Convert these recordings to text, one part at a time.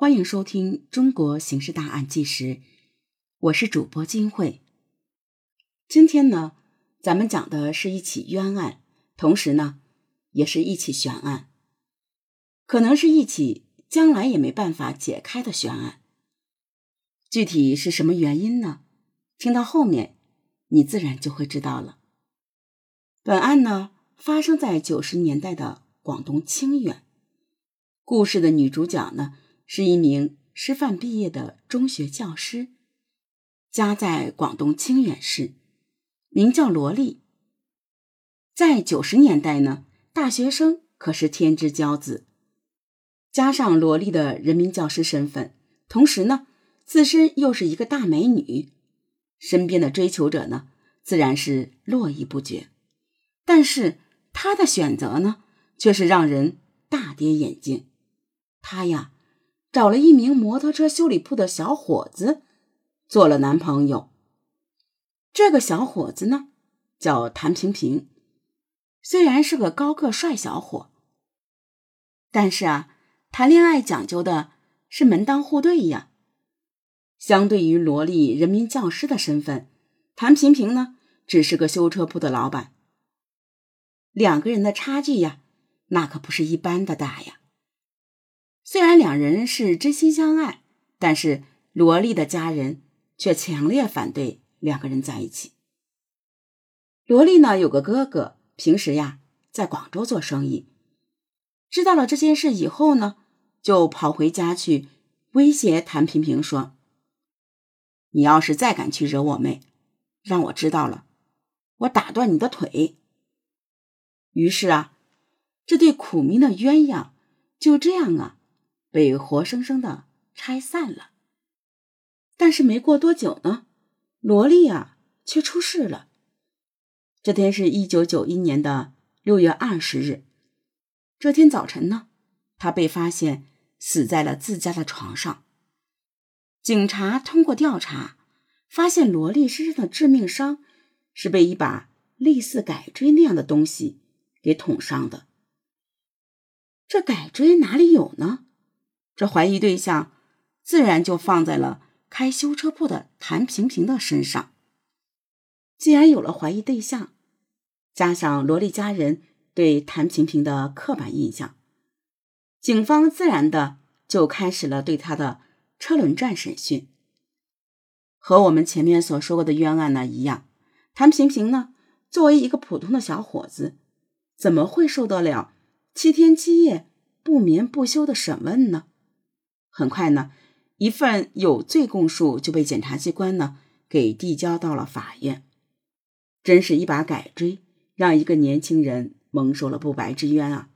欢迎收听《中国刑事大案纪实》，我是主播金慧。今天呢，咱们讲的是一起冤案，同时呢，也是一起悬案，可能是一起将来也没办法解开的悬案。具体是什么原因呢？听到后面，你自然就会知道了。本案呢，发生在九十年代的广东清远。故事的女主角呢？是一名师范毕业的中学教师，家在广东清远市，名叫罗丽。在九十年代呢，大学生可是天之骄子。加上罗丽的人民教师身份，同时呢，自身又是一个大美女，身边的追求者呢，自然是络绎不绝。但是她的选择呢，却是让人大跌眼镜。她呀。找了一名摩托车修理铺的小伙子做了男朋友。这个小伙子呢，叫谭平平，虽然是个高个帅小伙，但是啊，谈恋爱讲究的是门当户对呀。相对于萝莉人民教师的身份，谭平平呢，只是个修车铺的老板。两个人的差距呀，那可不是一般的大呀。虽然两人是真心相爱，但是罗莉的家人却强烈反对两个人在一起。罗莉呢有个哥哥，平时呀在广州做生意，知道了这件事以后呢，就跑回家去威胁谭平平说：“你要是再敢去惹我妹，让我知道了，我打断你的腿。”于是啊，这对苦命的鸳鸯就这样啊。被活生生的拆散了，但是没过多久呢，萝莉啊却出事了。这天是一九九一年的六月二十日，这天早晨呢，她被发现死在了自家的床上。警察通过调查，发现萝莉身上的致命伤是被一把类似改锥那样的东西给捅伤的。这改锥哪里有呢？这怀疑对象自然就放在了开修车铺的谭平平的身上。既然有了怀疑对象，加上罗莉家人对谭平平的刻板印象，警方自然的就开始了对他的车轮战审讯。和我们前面所说过的冤案呢一样，谭平平呢作为一个普通的小伙子，怎么会受得了七天七夜不眠不休的审问呢？很快呢，一份有罪供述就被检察机关呢给递交到了法院。真是一把改锥，让一个年轻人蒙受了不白之冤啊！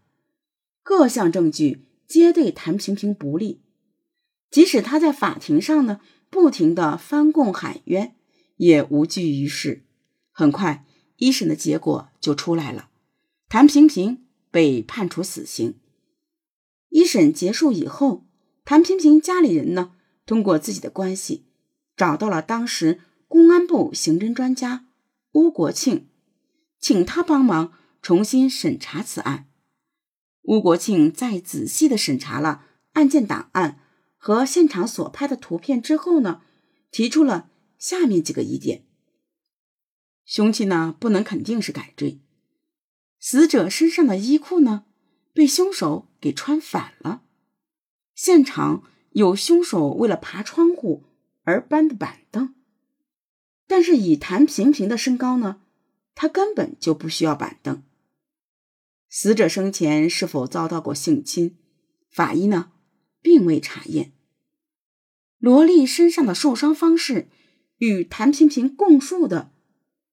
各项证据皆对谭平平不利，即使他在法庭上呢不停的翻供喊冤，也无济于事。很快，一审的结果就出来了，谭平平被判处死刑。一审结束以后。谭平平家里人呢，通过自己的关系，找到了当时公安部刑侦专家邬国庆，请他帮忙重新审查此案。邬国庆在仔细的审查了案件档案和现场所拍的图片之后呢，提出了下面几个疑点：凶器呢，不能肯定是改锥；死者身上的衣裤呢，被凶手给穿反了。现场有凶手为了爬窗户而搬的板凳，但是以谭平平的身高呢，他根本就不需要板凳。死者生前是否遭到过性侵？法医呢，并未查验。罗莉身上的受伤方式与谭平平供述的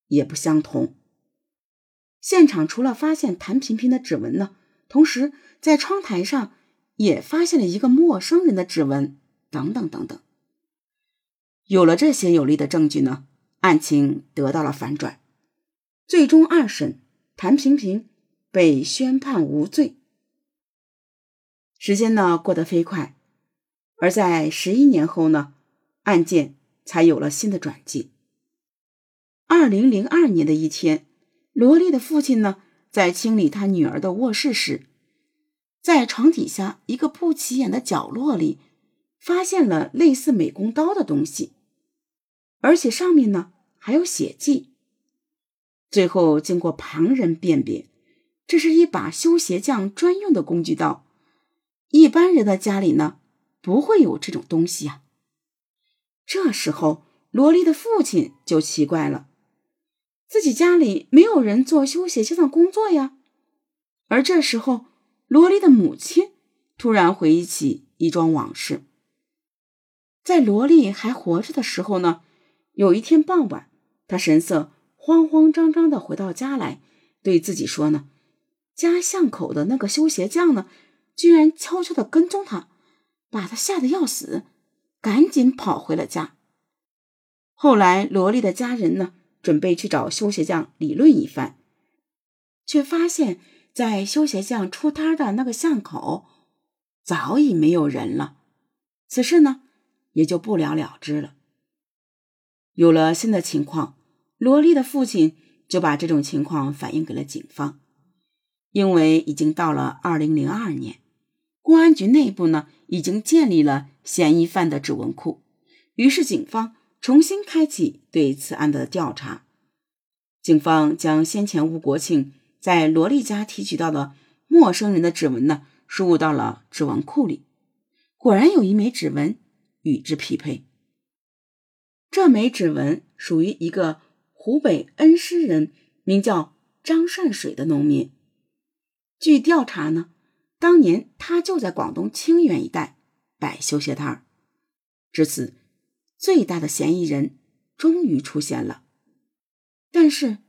也不相同。现场除了发现谭平平的指纹呢，同时在窗台上。也发现了一个陌生人的指纹，等等等等。有了这些有力的证据呢，案情得到了反转。最终二审，谭平平被宣判无罪。时间呢过得飞快，而在十一年后呢，案件才有了新的转机。二零零二年的一天，罗莉的父亲呢在清理他女儿的卧室时。在床底下一个不起眼的角落里，发现了类似美工刀的东西，而且上面呢还有血迹。最后经过旁人辨别，这是一把修鞋匠专用的工具刀，一般人的家里呢不会有这种东西呀。这时候，萝莉的父亲就奇怪了，自己家里没有人做修鞋匠的工作呀。而这时候，萝莉的母亲突然回忆起一桩往事。在萝莉还活着的时候呢，有一天傍晚，她神色慌慌张张的回到家来，对自己说呢：“家巷口的那个修鞋匠呢，居然悄悄的跟踪她，把她吓得要死，赶紧跑回了家。”后来，萝莉的家人呢，准备去找修鞋匠理论一番，却发现。在修鞋巷出摊的那个巷口，早已没有人了。此事呢，也就不了了之了。有了新的情况，罗莉的父亲就把这种情况反映给了警方。因为已经到了二零零二年，公安局内部呢已经建立了嫌疑犯的指纹库，于是警方重新开启对此案的调查。警方将先前吴国庆。在罗莉家提取到的陌生人的指纹呢，输入到了指纹库里，果然有一枚指纹与之匹配。这枚指纹属于一个湖北恩施人，名叫张善水的农民。据调查呢，当年他就在广东清远一带摆修鞋摊儿。至此，最大的嫌疑人终于出现了。但是，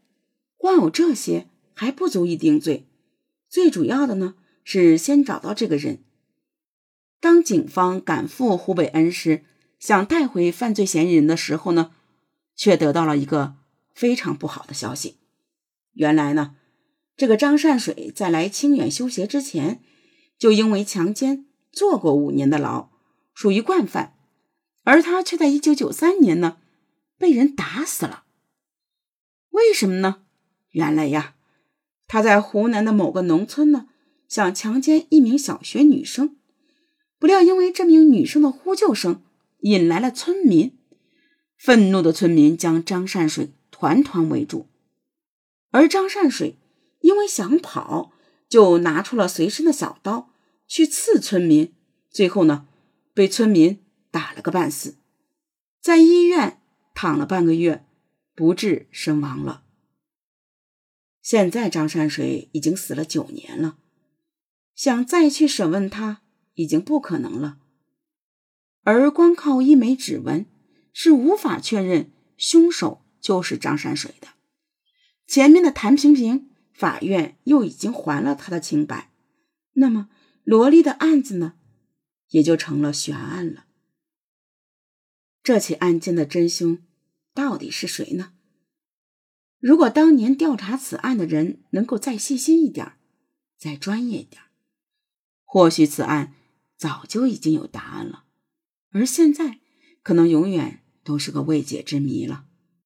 光有这些。还不足以定罪，最主要的呢是先找到这个人。当警方赶赴湖北恩施，想带回犯罪嫌疑人的时候呢，却得到了一个非常不好的消息。原来呢，这个张善水在来清远修鞋之前，就因为强奸坐过五年的牢，属于惯犯，而他却在一九九三年呢被人打死了。为什么呢？原来呀。他在湖南的某个农村呢，想强奸一名小学女生，不料因为这名女生的呼救声引来了村民，愤怒的村民将张善水团团围住，而张善水因为想跑，就拿出了随身的小刀去刺村民，最后呢，被村民打了个半死，在医院躺了半个月，不治身亡了。现在张山水已经死了九年了，想再去审问他已经不可能了。而光靠一枚指纹是无法确认凶手就是张山水的。前面的谭平平，法院又已经还了他的清白，那么罗莉的案子呢，也就成了悬案了。这起案件的真凶到底是谁呢？如果当年调查此案的人能够再细心一点，再专业一点，或许此案早就已经有答案了，而现在可能永远都是个未解之谜了。